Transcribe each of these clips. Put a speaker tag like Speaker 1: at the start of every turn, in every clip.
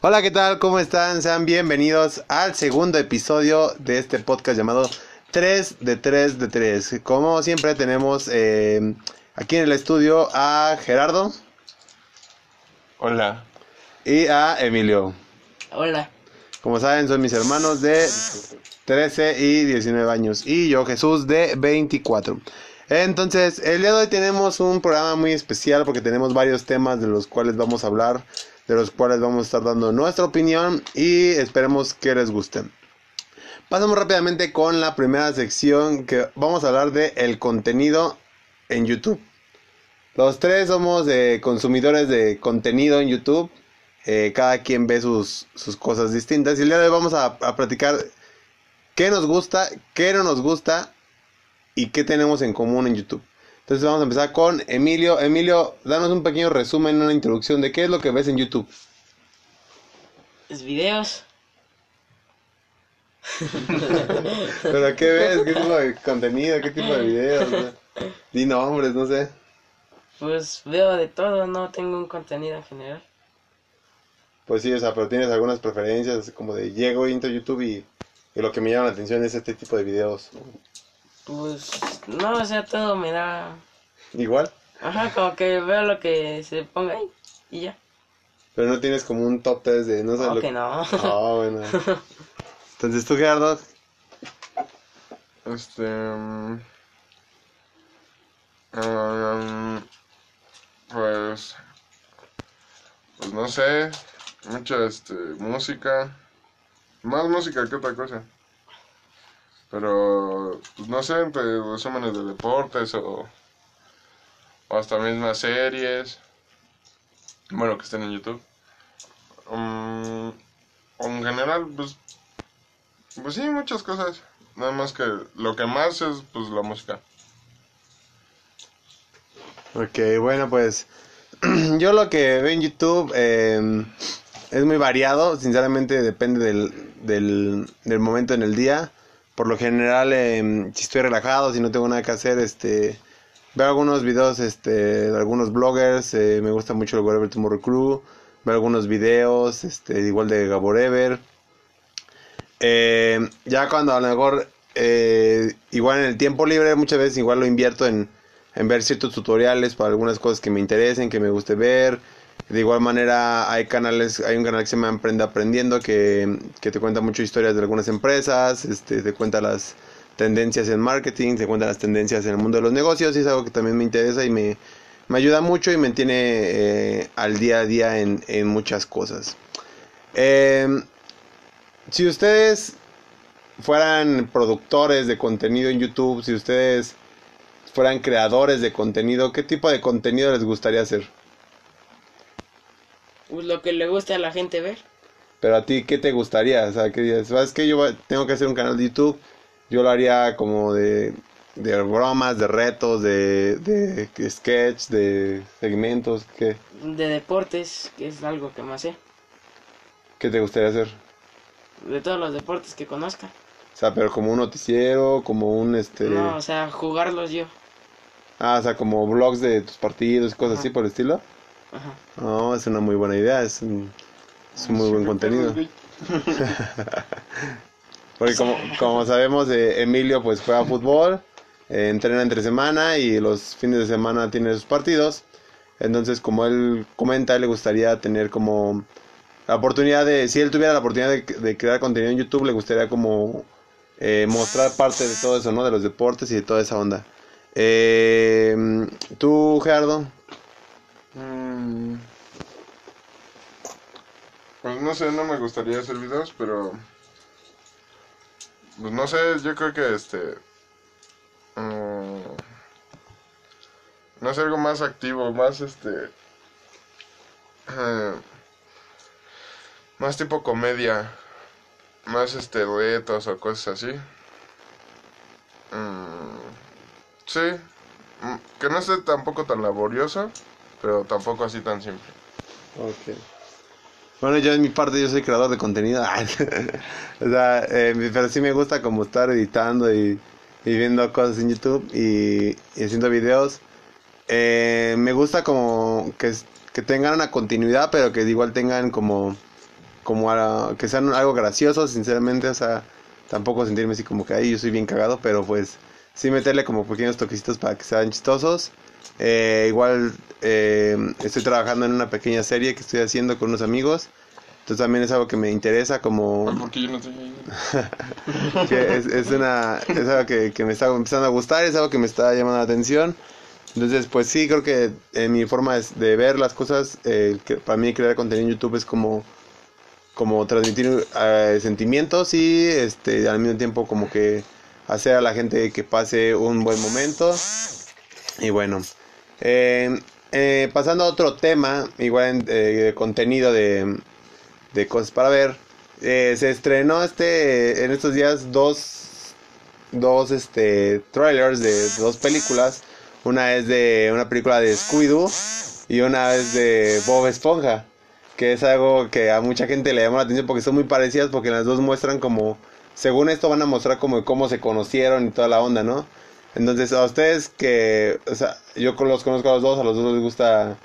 Speaker 1: Hola, ¿qué tal? ¿Cómo están? Sean bienvenidos al segundo episodio de este podcast llamado 3 de 3 de 3. Como siempre tenemos eh, aquí en el estudio a Gerardo
Speaker 2: Hola.
Speaker 1: y a Emilio.
Speaker 3: Hola.
Speaker 1: Como saben, son mis hermanos de 13 y 19 años. Y yo, Jesús, de 24. Entonces, el día de hoy tenemos un programa muy especial porque tenemos varios temas de los cuales vamos a hablar, de los cuales vamos a estar dando nuestra opinión y esperemos que les guste. Pasamos rápidamente con la primera sección que vamos a hablar de el contenido en YouTube. Los tres somos eh, consumidores de contenido en YouTube. Eh, cada quien ve sus, sus cosas distintas. Y el día de hoy vamos a, a platicar qué nos gusta, qué no nos gusta y qué tenemos en común en YouTube. Entonces vamos a empezar con Emilio. Emilio, danos un pequeño resumen, una introducción de qué es lo que ves en YouTube.
Speaker 3: Es videos.
Speaker 1: ¿Pero qué ves? ¿Qué tipo de contenido? ¿Qué tipo de videos? Di nombres, no sé.
Speaker 3: Pues veo de todo, no tengo un contenido en general.
Speaker 1: Pues sí, o sea, pero tienes algunas preferencias, como de llego, entro a YouTube y, y lo que me llama la atención es este tipo de videos.
Speaker 3: Pues no, o sea, todo me da...
Speaker 1: Igual,
Speaker 3: Ajá, como que veo lo que se ponga ahí y ya.
Speaker 1: pero no tienes como un top 3 de no sé
Speaker 3: No,
Speaker 1: lo
Speaker 3: que no.
Speaker 1: Ah, bueno. Entonces tú, Gerardo,
Speaker 2: Este. um, pues. Pues no sé. Mucha este, música. Más música que otra cosa. Pero. Pues no sé, entre resúmenes de deportes o. O hasta mismas series. Bueno, que estén en YouTube. Um, en general, pues. Pues sí, muchas cosas. Nada más que lo que más es pues la música.
Speaker 1: Ok, bueno, pues yo lo que veo en YouTube eh, es muy variado, sinceramente depende del, del, del momento en el día. Por lo general, eh, si estoy relajado, si no tengo nada que hacer, este, veo algunos videos este, de algunos bloggers, eh, me gusta mucho el Whatever Tomorrow Crew, veo algunos videos, este, igual de Gaborever. Eh, ya cuando a lo mejor, eh, igual en el tiempo libre, muchas veces igual lo invierto en, en ver ciertos tutoriales para algunas cosas que me interesen, que me guste ver. De igual manera hay canales, hay un canal que se llama Emprende Aprendiendo que, que te cuenta muchas historias de algunas empresas, este, te cuenta las tendencias en marketing, te cuenta las tendencias en el mundo de los negocios y es algo que también me interesa y me, me ayuda mucho y me mantiene eh, al día a día en, en muchas cosas. Eh, si ustedes fueran productores de contenido en YouTube, si ustedes fueran creadores de contenido, ¿qué tipo de contenido les gustaría hacer?
Speaker 3: Pues lo que le gusta a la gente ver.
Speaker 1: Pero a ti, ¿qué te gustaría? O sea, que ¿sabes qué? Yo tengo que hacer un canal de YouTube, yo lo haría como de, de bromas, de retos, de, de sketch, de segmentos, ¿qué,
Speaker 3: De deportes, que es algo que más sé.
Speaker 1: ¿qué te gustaría hacer?
Speaker 3: De todos los deportes que conozca.
Speaker 1: O sea, pero como un noticiero, como un, este...
Speaker 3: No, o sea, jugarlos yo.
Speaker 1: Ah, o sea, como vlogs de tus partidos y cosas
Speaker 3: Ajá.
Speaker 1: así por el estilo.
Speaker 3: Ajá.
Speaker 1: No, es una muy buena idea, es un, es un muy buen contenido. Porque como, como sabemos, eh, Emilio pues juega fútbol, eh, entrena entre semana y los fines de semana tiene sus partidos. Entonces, como él comenta, le gustaría tener como la oportunidad de, si él tuviera la oportunidad de, de crear contenido en YouTube, le gustaría como eh, mostrar parte de todo eso, ¿no? De los deportes y de toda esa onda. Eh, ¿Tú, Gerardo?
Speaker 2: Mm, Pues no sé, no me gustaría hacer videos, pero... Pues no sé, yo creo que este... mm, no sé, algo más activo, más este... eh, más tipo comedia. Más este retos o cosas así. Mm, sí. Que no esté tampoco tan laborioso, pero tampoco así tan simple.
Speaker 1: Ok. Bueno, yo en mi parte yo soy creador de contenido. o sea, eh, pero sí me gusta como estar editando y, y viendo cosas en YouTube y, y haciendo videos. Eh, me gusta como que, que tengan una continuidad, pero que igual tengan como, como a- que sean algo gracioso, sinceramente, o sea, tampoco sentirme así como que ahí yo soy bien cagado, pero pues sí meterle como pequeños toquecitos para que sean chistosos. Eh, igual eh, estoy trabajando en una pequeña serie que estoy haciendo con unos amigos. Entonces también es algo que me interesa como
Speaker 2: Porque yo no estoy ahí.
Speaker 1: que es, es una es algo que, que me está empezando a gustar, es algo que me está llamando la atención. Entonces, pues sí, creo que en mi forma de, de ver las cosas, eh, que para mí crear contenido en YouTube es como como transmitir eh, sentimientos y este al mismo tiempo como que hacer a la gente que pase un buen momento. Y bueno, eh, eh, pasando a otro tema, igual eh, de contenido de, de cosas para ver. Se estrenó este en estos días dos dos este trailers de dos películas. Una es de una película de Scooby-Doo y una es de Bob Esponja, que es algo que a mucha gente le llama la atención porque son muy parecidas porque las dos muestran como según esto van a mostrar como cómo se conocieron y toda la onda, ¿no? Entonces, a ustedes que, o sea, yo los conozco a los dos, a los dos les gusta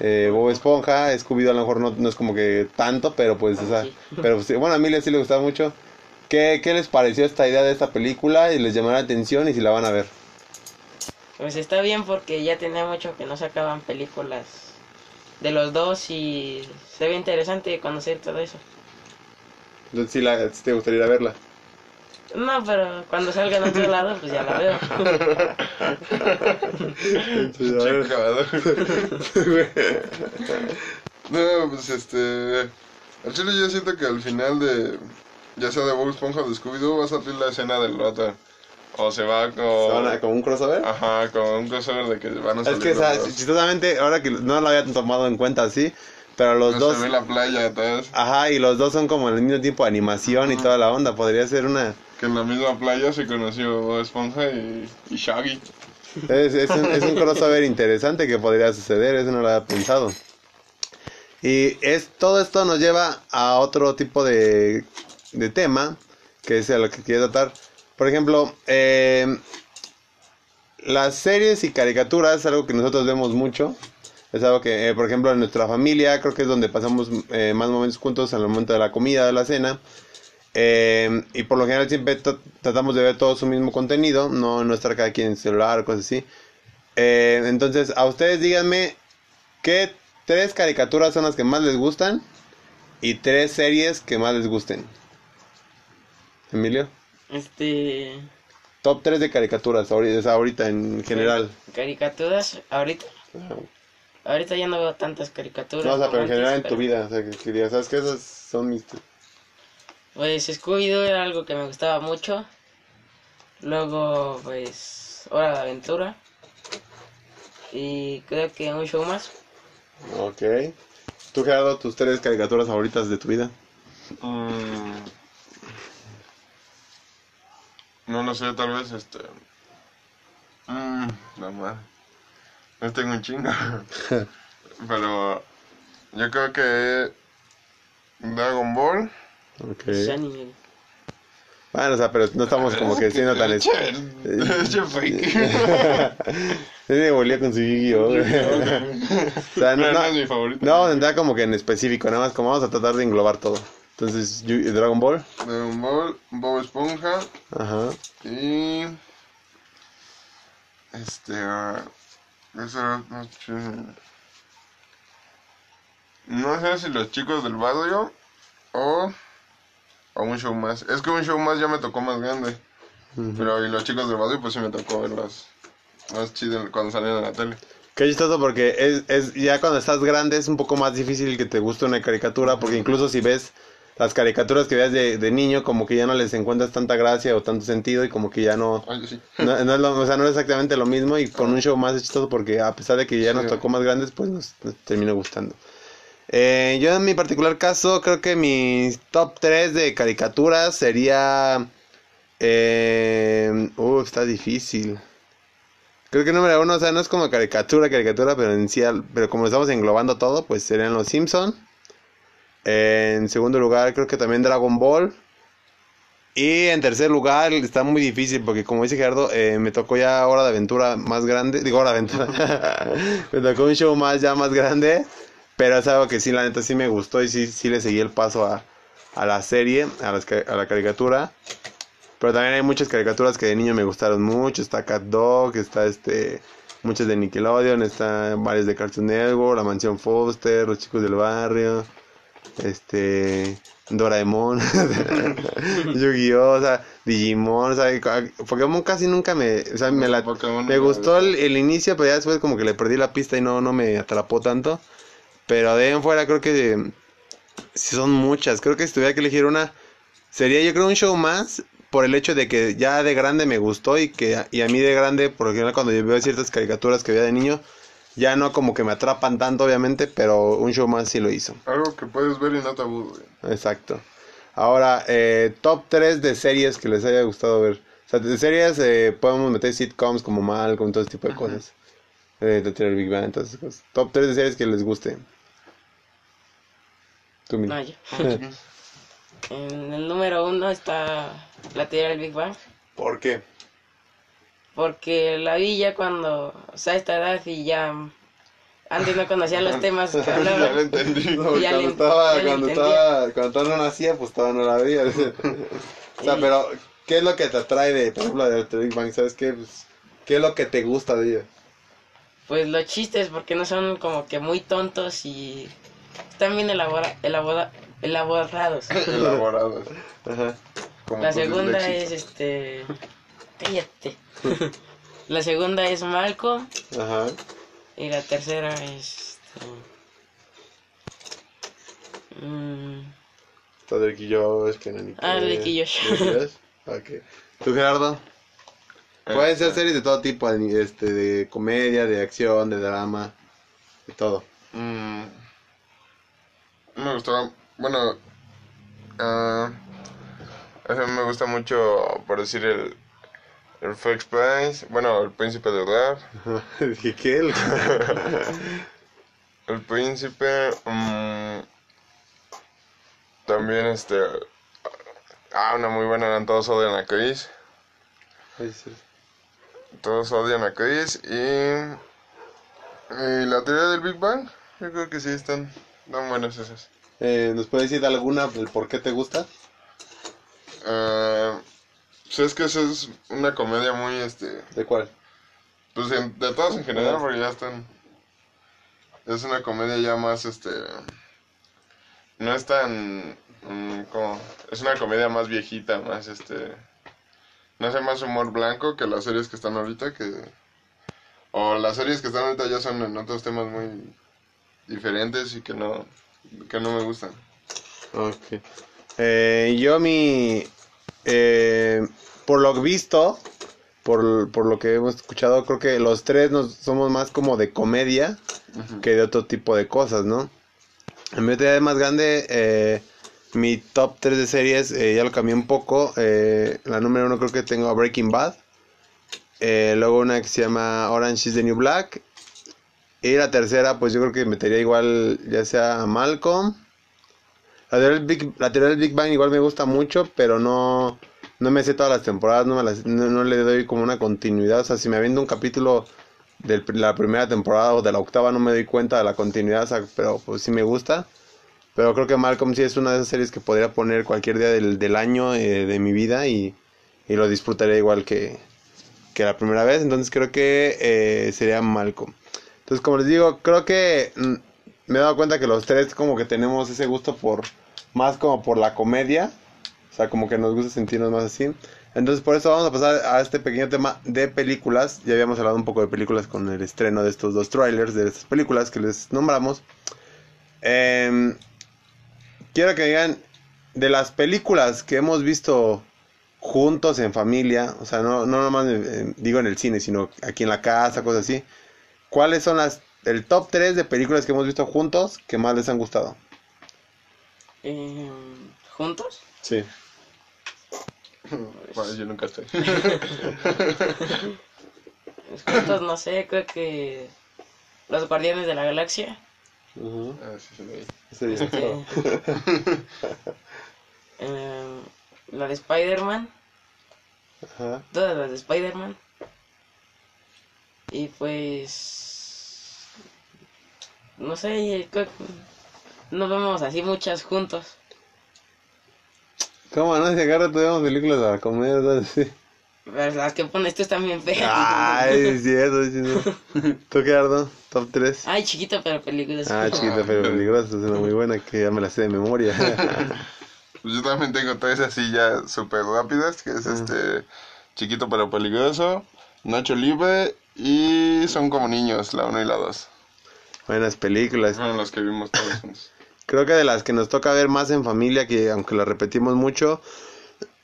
Speaker 1: eh, Bob Esponja, Scooby-Doo a lo mejor no, no es como que tanto, pero pues, o sea, pero pues, bueno, a mí les sí les gustaba mucho. ¿Qué, ¿Qué les pareció esta idea de esta película y les llamó la atención y si la van a ver?
Speaker 3: Pues está bien porque ya tenía mucho que no sacaban películas de los dos y se ve interesante conocer todo eso.
Speaker 1: Entonces, si, la, si te gustaría verla.
Speaker 3: No, pero cuando salga en otro lado, pues ya la veo.
Speaker 2: No, pues este. Al chile yo siento que al final de. Ya sea de Bob Esponja o de Scooby-Doo va a salir la escena del otro. O se va
Speaker 1: ¿Se van a-
Speaker 2: con.
Speaker 1: ¿Como un crossover?
Speaker 2: Ajá, con un crossover de que van a
Speaker 1: Es
Speaker 2: salir.
Speaker 1: que, o sea, chistosamente, ahora que no lo había tomado en cuenta así, pero los
Speaker 2: No
Speaker 1: dos...
Speaker 2: Se ve la playa atrás.
Speaker 1: Ajá, y los dos son como al mismo tiempo animación y toda la onda. Podría ser una...
Speaker 2: Que en la misma playa se conoció Esponja y, y Shaggy.
Speaker 1: Es, es un, es un crossover interesante que podría suceder, eso no lo había pensado. Y es, todo esto nos lleva a otro tipo de, de tema, que es a lo que quiero tratar. Por ejemplo, eh, las series y caricaturas es algo que nosotros vemos mucho. Es algo que, eh, por ejemplo, en nuestra familia creo que es donde pasamos eh, más momentos juntos en el momento de la comida, de la cena. Eh, y por lo general siempre tra- tratamos de ver todo su mismo contenido, no, no estar cada quien en celular o cosas así. Eh, entonces, a ustedes díganme qué tres caricaturas son las que más les gustan y tres series que más les gusten. Emilio,
Speaker 3: Este.
Speaker 1: top 3 de caricaturas ahorita, en general.
Speaker 3: Caricaturas, ahorita. Ahorita ya no veo tantas caricaturas.
Speaker 1: No, o sea, pero en general en tu
Speaker 3: pero-
Speaker 1: vida, o sea, que, que digas, ¿sabes qué? Esas son mis...
Speaker 3: Pues Scooby-Doo era algo que me gustaba mucho. Luego, pues, Hora de Aventura. Y creo que un show más.
Speaker 1: Ok. ¿Tú, Gerardo, tus tres caricaturas favoritas de tu vida?
Speaker 2: Mm. No lo sé, tal vez este. Mm, la madre. No tengo un chingo. Pero yo creo que Dragon Ball.
Speaker 1: Ok. Bueno, o sea, pero no estamos como que siendo tan... es- me volía con su Yu-Gi-Oh! güey. O sea, no,
Speaker 2: no
Speaker 1: no,
Speaker 2: es mi favorito.
Speaker 1: no a entrar como que en específico, nada más como vamos a tratar de englobar todo. Entonces, Dragon Ball.
Speaker 2: Dragon Ball, Bob Esponja
Speaker 1: Ajá.
Speaker 2: y. Este. ah, eso era- no, ch- no sé si los chicos del barrio o. O un show más. Es que un show más ya me tocó más grande. Pero y los chicos del barrio, pues sí me tocó verlos más chido cuando salían en la tele.
Speaker 1: Qué chistoso porque es, es ya cuando estás grande es un poco más difícil que te guste una caricatura porque incluso si ves las caricaturas que veas de, de niño como que ya no les encuentras tanta gracia o tanto sentido y como que ya no
Speaker 2: Ay, sí.
Speaker 1: no, no es lo- o sea no es exactamente lo mismo y con un show más chistoso porque a pesar de que ya
Speaker 2: Sí.
Speaker 1: nos tocó más grandes pues nos, nos terminó gustando Eh, yo en mi particular caso creo que mis top 3 de caricaturas sería eh, uh, está difícil Creo que número uno, o sea, no es como caricatura, caricatura, pero en sí, pero como estamos englobando todo, pues serían los Simpson. En segundo lugar, creo que también Dragon Ball. Y en tercer lugar, está muy difícil porque como dice Gerardo, eh, me tocó ya Hora de Aventura más grande. Digo, Hora de Aventura. me tocó un show más ya más grande. Pero es algo que sí, la neta sí me gustó y sí, sí le seguí el paso a, a la serie, a, las a la caricatura. Pero también hay muchas caricaturas que de niño me gustaron mucho. Está Cat Dog, está este muchas de Nickelodeon, está varias de Cartoon Network, La Mansión Foster, Los Chicos del Barrio, este Doraemon, Yu-Gi-Oh, o sea, Digimon, o sea, Pokémon casi nunca me, o sea, me, la- me gustó el inicio, pero ya después como que le perdí la pista y no, no me atrapó tanto. Pero de ahí en fuera creo que sí son muchas. Creo que si tuviera que elegir una, sería yo creo un show más por el hecho de que ya de grande me gustó y que y a mí de grande, por ejemplo, cuando yo veo ciertas caricaturas que veía de niño, ya no como que me atrapan tanto, obviamente, pero un show más sí lo hizo.
Speaker 2: Algo que puedes ver y no te aburre.
Speaker 1: Exacto. Ahora, eh, top 3 de series que les haya gustado ver. O sea, de series eh, podemos meter sitcoms como Malcolm, todo ese tipo de cosas. Eh, de tener Big Bang, todas esas cosas. Top 3 de series que les guste. Tú.
Speaker 3: No, yo. En el número uno está la teoría del Big Bang.
Speaker 1: ¿Por qué?
Speaker 3: Porque la vi ya cuando, o sea, a esta edad y ya antes no conocía los temas que
Speaker 2: ya lo
Speaker 3: hablaban.
Speaker 2: entendí.
Speaker 1: No,
Speaker 3: Ya
Speaker 1: cuando
Speaker 3: le-
Speaker 1: estaba,
Speaker 3: ya
Speaker 1: cuando estaba, cuando no nacía, pues todavía no la veía. o sea, pero, ¿qué es lo que te atrae de, por ejemplo, de Bang? ¿Sabes qué? Pues, ¿Qué es lo que te gusta de ella?
Speaker 3: Pues los chistes, porque no son como que muy tontos y están bien elabora, elabora- elaborados.
Speaker 2: Elaborados.
Speaker 1: Ajá.
Speaker 2: Como
Speaker 3: La segunda es este. Cállate. La segunda es Malcolm
Speaker 1: Ajá.
Speaker 3: y la tercera es. Este... mm,
Speaker 1: Está Drake y Josh, Kenan y
Speaker 3: Ah, y Josh.
Speaker 1: Ok. ¿Tú, Gerardo? Pueden ser
Speaker 2: Este,
Speaker 1: series de todo tipo, este, de comedia, de acción, de drama, de todo.
Speaker 2: mm, me gustaba, bueno, a mí me gusta mucho, por decir, el, el Flex Prince, bueno, el Príncipe de Rap,
Speaker 1: Dije, ¿qué? El-
Speaker 2: el Príncipe, mm, también este, ah, una muy buena, eran todos odian a Chris,
Speaker 1: Ay, sí.
Speaker 2: todos odian a Chris y, y la teoría del Big Bang, yo creo que sí están, están buenas esas.
Speaker 1: Eh, ¿Nos puedes decir alguna del por qué te gusta?
Speaker 2: Ah, pues es que eso es una comedia muy, este,
Speaker 1: ¿De cuál?
Speaker 2: pues en- de todas en general, porque ya están, es una comedia ya más, este, no es tan, mm, como, es una comedia más viejita, más, este, no sé, más humor blanco que las series que están ahorita, que, o las series que están ahorita ya son en otros temas muy diferentes y que no, que no me gustan.
Speaker 1: Ok. Eh, yo mi... eh, por lo visto, por, por lo que hemos escuchado, creo que los tres nos, somos más como de comedia que de otro tipo de cosas, ¿no? En mi teoría más grande, eh, mi top 3 de series eh, ya lo cambié un poco. eh, la número uno creo que tengo a Breaking Bad. Luego una que se llama Orange is the New Black. Y la tercera, pues yo creo que metería igual, ya sea a Malcolm. La teoría del Big, la teoría del Big Bang igual me gusta mucho, pero no, no me sé todas las temporadas, no, me las- no, le doy como una continuidad. O sea, si me aviento un capítulo de la primera temporada o de la octava, no me doy cuenta de la continuidad, o sea, pero pues sí me gusta. Pero creo que Malcolm sí es una de esas series que podría poner cualquier día del, del año eh, de mi vida y, y lo disfrutaría igual que, que la primera vez. Entonces creo que eh, sería Malcolm. Entonces, como les digo, creo que mm, me he dado cuenta que los tres como que tenemos ese gusto por más como por la comedia. O sea, como que nos gusta sentirnos más así. Entonces, por eso vamos a pasar a este pequeño tema de películas. Ya habíamos hablado un poco de películas con el estreno de estos dos trailers de estas películas que les nombramos. Em, quiero que digan de las películas que hemos visto juntos en familia, o sea, no, no nomás eh, digo en el cine, sino aquí en la casa, cosas así. ¿Cuáles son las el top 3 de películas que hemos visto juntos que más les han gustado?
Speaker 3: Eh, ¿Juntos?
Speaker 1: Sí.
Speaker 2: Bueno, yo nunca estoy.
Speaker 3: Juntos, no sé, creo que. Los Guardianes de la Galaxia.
Speaker 2: Ah, sí, sí, lo vi.
Speaker 1: Ese día.
Speaker 3: Este, eh, la de Spider-Man,
Speaker 1: Ajá.
Speaker 3: todas las de Spider-Man. Y pues... No sé, creo que no vemos así muchas juntos.
Speaker 1: ¿Cómo no? Si agarra, tuvimos películas a comer, ¿sabes? Sí.
Speaker 3: Pero las que pones tú están bien feas.
Speaker 1: Ay, es cierto, es cierto. ¿Tú qué, Ardo? ¿Top 3?
Speaker 3: Ay, chiquito pero peligroso.
Speaker 1: Ah, chiquita pero peligrosa, es una muy buena que ya me la sé de memoria.
Speaker 2: Pues yo también tengo tres así ya súper rápidas, que es este Chiquito pero peligroso, Nacho Libre y Son como niños, la 1 y la 2.
Speaker 1: Buenas películas.
Speaker 2: Fueron las que vimos todos juntos.
Speaker 1: Creo que de las que nos toca ver más en familia, que aunque la repetimos mucho,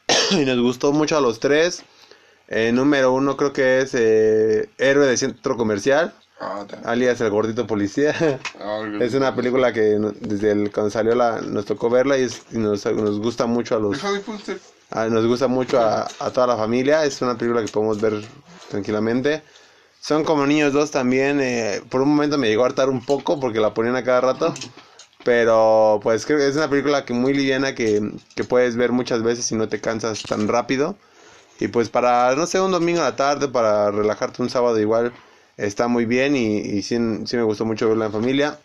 Speaker 1: y nos gustó mucho a los tres. eh, número uno creo que es eh, Héroe de Centro Comercial,
Speaker 2: Ah, ta-
Speaker 1: alias El Gordito Policía.
Speaker 2: ah,
Speaker 1: es una película que desde el, cuando salió la, nos tocó verla y, es- y nos, nos gusta mucho a los a- nos gusta mucho a, a toda la familia. Es una película que podemos ver tranquilamente. Son como niños dos también. eh, por un momento me llegó a hartar un poco porque la ponían a cada rato. Pero pues creo que es una película que muy liviana que, que puedes ver muchas veces y no te cansas tan rápido. Y pues para, no sé, un domingo a la tarde, para relajarte un sábado igual, está muy bien y, y sí, sí me gustó mucho verla en familia.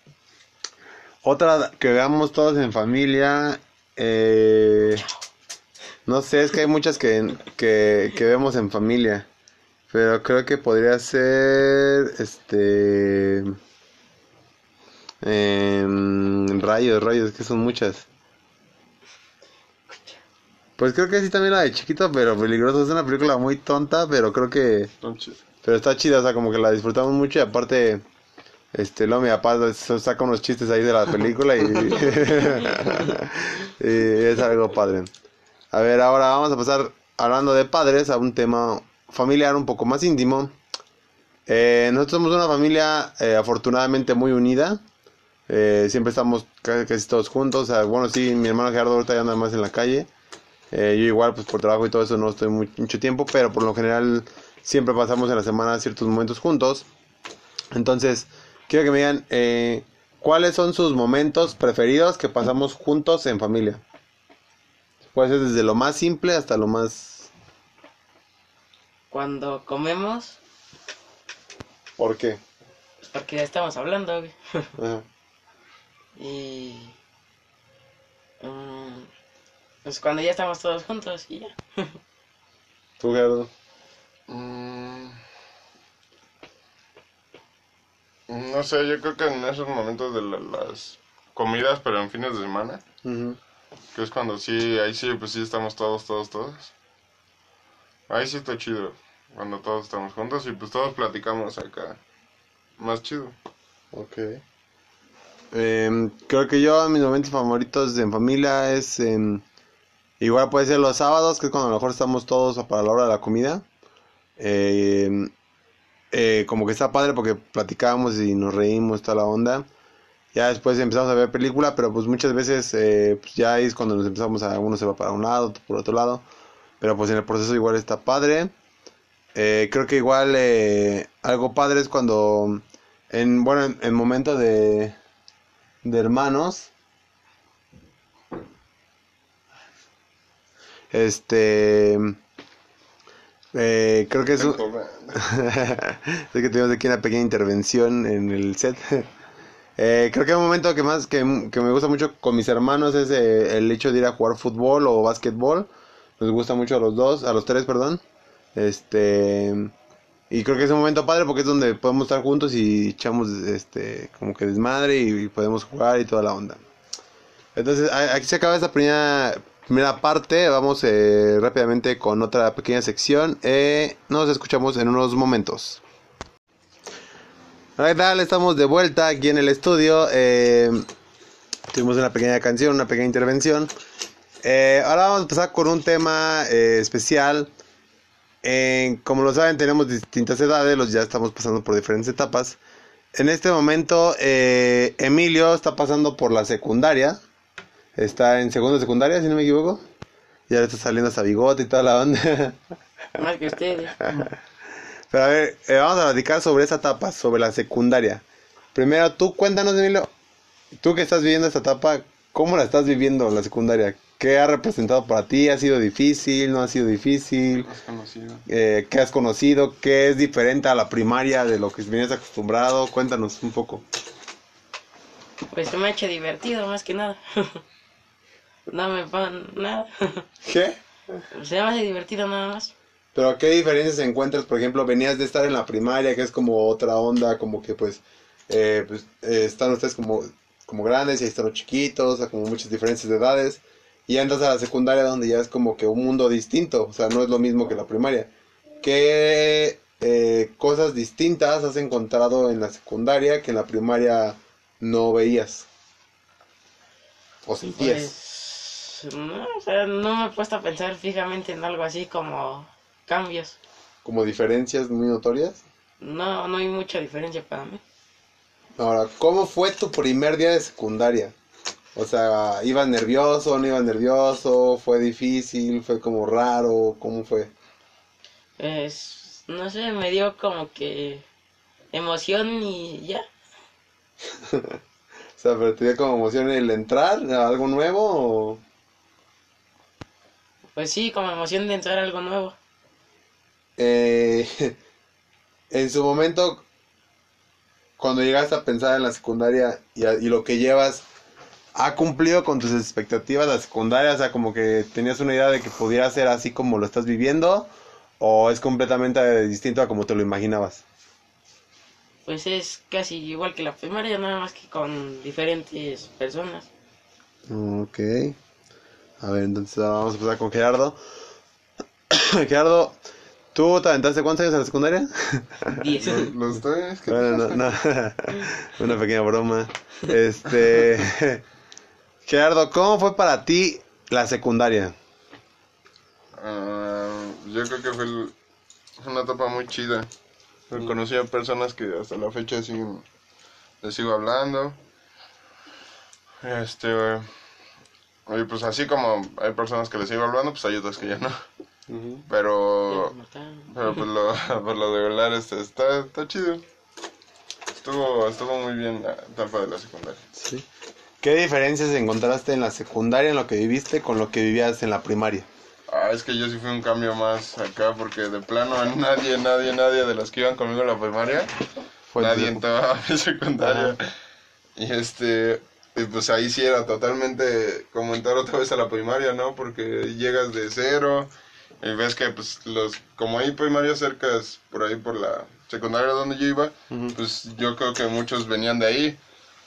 Speaker 1: Otra que veamos todos en familia, eh, no sé, es que hay muchas que, que, que vemos en familia, pero creo que podría ser, este, em, rayos, rayos, que son muchas. Pues creo que sí también la de chiquito, pero peligroso. Es una película muy tonta, pero creo que... Pero está chida, o sea, como que la disfrutamos mucho y aparte, este, luego mi papá saca unos chistes ahí de la película y, y es algo padre. A ver, ahora vamos a pasar, hablando de padres, a un tema familiar un poco más íntimo. Eh, nosotros somos una familia eh, afortunadamente muy unida. Eh, siempre estamos casi, casi todos juntos. O sea, bueno, sí, mi hermano Gerardo ahorita ya anda más en la calle. Eh, yo igual, pues por trabajo y todo eso no estoy muy- mucho tiempo, pero por lo general siempre pasamos en la semana ciertos momentos juntos. Entonces, quiero que me digan eh, cuáles son sus momentos preferidos que pasamos juntos en familia. Puede ser desde lo más simple hasta lo más...
Speaker 3: Cuando comemos,
Speaker 1: ¿Por qué?
Speaker 3: pues porque ya estamos hablando.
Speaker 1: Ajá.
Speaker 3: Y... mm, pues cuando ya estamos todos juntos y ya.
Speaker 1: ¿Tú, Gerardo?
Speaker 2: Mm. No sé, yo creo que en esos momentos de la- las comidas, pero en fines de semana, que es cuando sí, ahí sí, pues sí estamos todos, todos, todos. Ahí sí está chido, cuando todos estamos juntos y pues todos platicamos acá. Más chido.
Speaker 1: Ok. Em, creo que yo mis momentos favoritos en familia es em, igual puede ser los sábados, que es cuando mejor estamos todos para la hora de la comida. Em, eh, como que está padre porque platicamos y nos reímos toda la onda. Ya después empezamos a ver película, pero pues muchas veces eh, pues ya es cuando nos empezamos a uno se va para un lado, otro por otro lado. Pero pues en el proceso igual está padre. Eh, creo que igual eh, algo padre es cuando en bueno en, en momento de de hermanos este eh, creo que es un- es que tuvimos aquí una pequeña intervención en el set. Eh, creo que un momento que más que, que me gusta mucho con mis hermanos es eh, el hecho de ir a jugar fútbol o básquetbol. Nos gusta mucho a los dos, a los tres, perdón. Este y creo que es un momento padre porque es donde podemos estar juntos y echamos este como que desmadre y, podemos jugar y toda la onda. Entonces aquí se acaba esta primera primera parte. Vamos eh, rápidamente con otra pequeña sección. Eh, nos escuchamos en unos momentos. Hola, ¿qué tal? Estamos de vuelta aquí en el estudio. Eh, tuvimos una pequeña canción, una pequeña intervención. Ahora vamos a empezar con un tema especial. Eh, como lo saben, tenemos distintas edades, los ya estamos pasando por diferentes etapas. En este momento, eh, Emilio está pasando por la secundaria. Está en segundo de secundaria, si no me equivoco. Ya le está saliendo hasta bigote y toda la onda.
Speaker 3: Más que ustedes.
Speaker 1: Pero a ver, eh, vamos a platicar sobre esa etapa, sobre la secundaria. Primero, tú cuéntanos, Emilio, tú que estás viviendo esta etapa, ¿cómo la estás viviendo la secundaria? ¿Qué ha representado para ti? ¿Ha sido difícil? ¿No ha sido difícil?
Speaker 2: Conocido.
Speaker 1: Eh, ¿Qué has conocido? ¿Qué es diferente a la primaria de lo que venías acostumbrado? Cuéntanos un poco.
Speaker 3: Pues se me ha hecho divertido más que nada. no me pagan nada.
Speaker 1: ¿Qué?
Speaker 3: se me hace divertido nada más.
Speaker 1: Pero ¿qué diferencias encuentras? Por ejemplo, venías de estar en la primaria, que es como otra onda, como que pues, eh, pues eh, están ustedes como, como grandes y ahí están los chiquitos, o sea, como muchas diferencias de edades. Y ya entras a la secundaria donde ya es como que un mundo distinto, o sea, no es lo mismo que la primaria. ¿Qué eh, cosas distintas has encontrado en la secundaria que en la primaria no veías? ¿O sentías?
Speaker 3: Pues, no, o sea, no me he puesto a pensar fijamente en algo así como cambios.
Speaker 1: ¿Como diferencias muy notorias?
Speaker 3: No, no hay mucha diferencia para mí.
Speaker 1: Ahora, ¿cómo fue tu primer día de secundaria? O sea, ¿ibas nervioso, no ibas nervioso? ¿Fue difícil? ¿Fue como raro? ¿Cómo fue?
Speaker 3: Es, no sé, me dio como que emoción y ya.
Speaker 1: O sea, pero te dio como emoción el entrar a algo nuevo o...
Speaker 3: Pues sí, como emoción de entrar a algo nuevo.
Speaker 1: Eh, en su momento, cuando llegaste a pensar en la secundaria y, a- y lo que llevas, ¿ha cumplido con tus expectativas la secundaria? O sea, como que tenías una idea de que pudiera ser así como lo estás viviendo, o es completamente distinto a como te lo imaginabas.
Speaker 3: Pues es casi igual que la primaria, nada más que con diferentes personas.
Speaker 1: Ok. A ver, entonces vamos a empezar con Gerardo. Gerardo, ¿tú te aventaste cuántos años en la secundaria?
Speaker 3: Diez.
Speaker 2: Los tres que
Speaker 1: Bueno, no, no. Una pequeña broma. Este. Gerardo, ¿cómo fue para ti la secundaria?
Speaker 2: Ah, yo creo que fue, el- fue una etapa muy chida. Conocí a personas que hasta la fecha siguen, les sigo hablando. Este, y pues así como hay personas que les sigo hablando, pues hay otras que ya no. Pero, pero pues lo, por lo de hablar este, está, está chido. Estuvo, estuvo muy bien la etapa de la secundaria.
Speaker 1: Sí. ¿Qué diferencias encontraste en la secundaria, en lo que viviste, con lo que vivías en la primaria?
Speaker 2: Ah, es que yo sí fui un cambio más acá porque de plano a nadie, nadie, nadie de los que iban conmigo en la primaria,
Speaker 1: Fue
Speaker 2: nadie
Speaker 1: tu-
Speaker 2: entraba a mi secundaria. Y este, pues ahí sí era totalmente como entrar otra vez a la primaria, ¿no? Porque llegas de cero y ves que pues los, como hay primarias cercas por ahí por la secundaria donde yo iba, pues yo creo que muchos venían de ahí.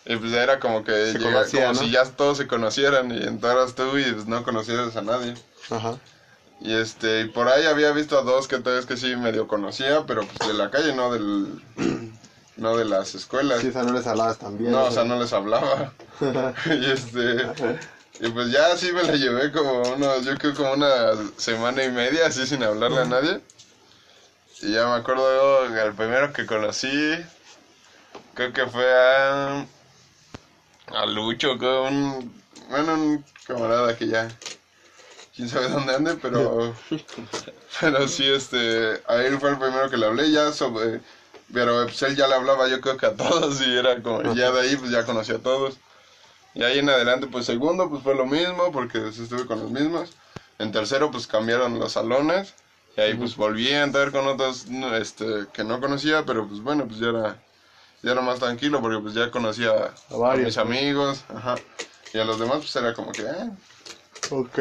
Speaker 2: Y pues era como que
Speaker 1: Se
Speaker 2: llega-
Speaker 1: conocía,
Speaker 2: como
Speaker 1: ¿no?
Speaker 2: si ya todos se conocieran y entraras tú y pues no conocieras a nadie.
Speaker 1: Ajá.
Speaker 2: Y este, y por ahí había visto a dos que tres que sí medio conocía, pero pues de la calle, no del no de las escuelas.
Speaker 1: Sí, o sea, no les hablabas también.
Speaker 2: No, o sea, no les hablaba. y este, y pues ya así me la llevé como unos, yo creo como una semana y media así sin hablarle a nadie. Y ya me acuerdo el primero que conocí, creo que fue a a Lucho, creo, un bueno, un camarada que ya quién sabe dónde ande, pero pero sí este, a él fue el primero que le hablé ya sobre pero pues él ya le hablaba yo creo que a todos y era como, ya de ahí pues ya conocí a todos. Y ahí en adelante pues segundo pues fue lo mismo porque pues, estuve con los mismos. En tercero pues cambiaron los salones y ahí pues volví a entrar con otros este, que no conocía, pero pues bueno pues ya era, ya era más tranquilo porque pues ya conocía a,
Speaker 1: A varios,
Speaker 2: mis amigos, ajá. Y a los demás pues era como que, eh,
Speaker 1: Ok.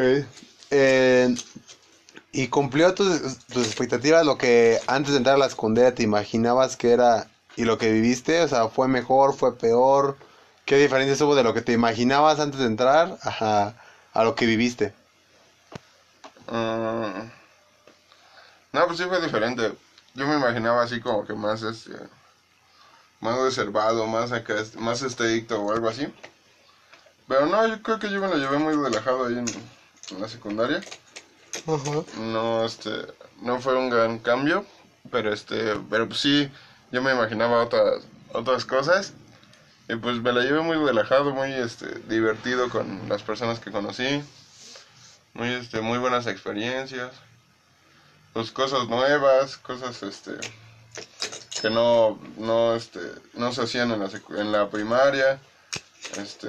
Speaker 1: Eh, ¿Y cumplió tus, tus expectativas lo que antes de entrar a la secundaria te imaginabas que era y lo que viviste? O sea, ¿fue mejor, fue peor? ¿Qué diferencias hubo de lo que te imaginabas antes de entrar a, a lo que viviste?
Speaker 2: Ah, no, pues sí fue diferente. Yo me imaginaba así como que más este más reservado, más acá, más estricto o algo así. Pero no, yo creo que yo me lo llevé muy relajado ahí en, en la secundaria. No, este, no fue un gran cambio, pero este, pero pues sí, yo me imaginaba otras, otras cosas. Y pues me la llevé muy relajado, muy este, divertido con las personas que conocí. Muy, este, muy buenas experiencias. Pues cosas nuevas, cosas este que no, no, este, no se hacían en la, en la primaria. Este,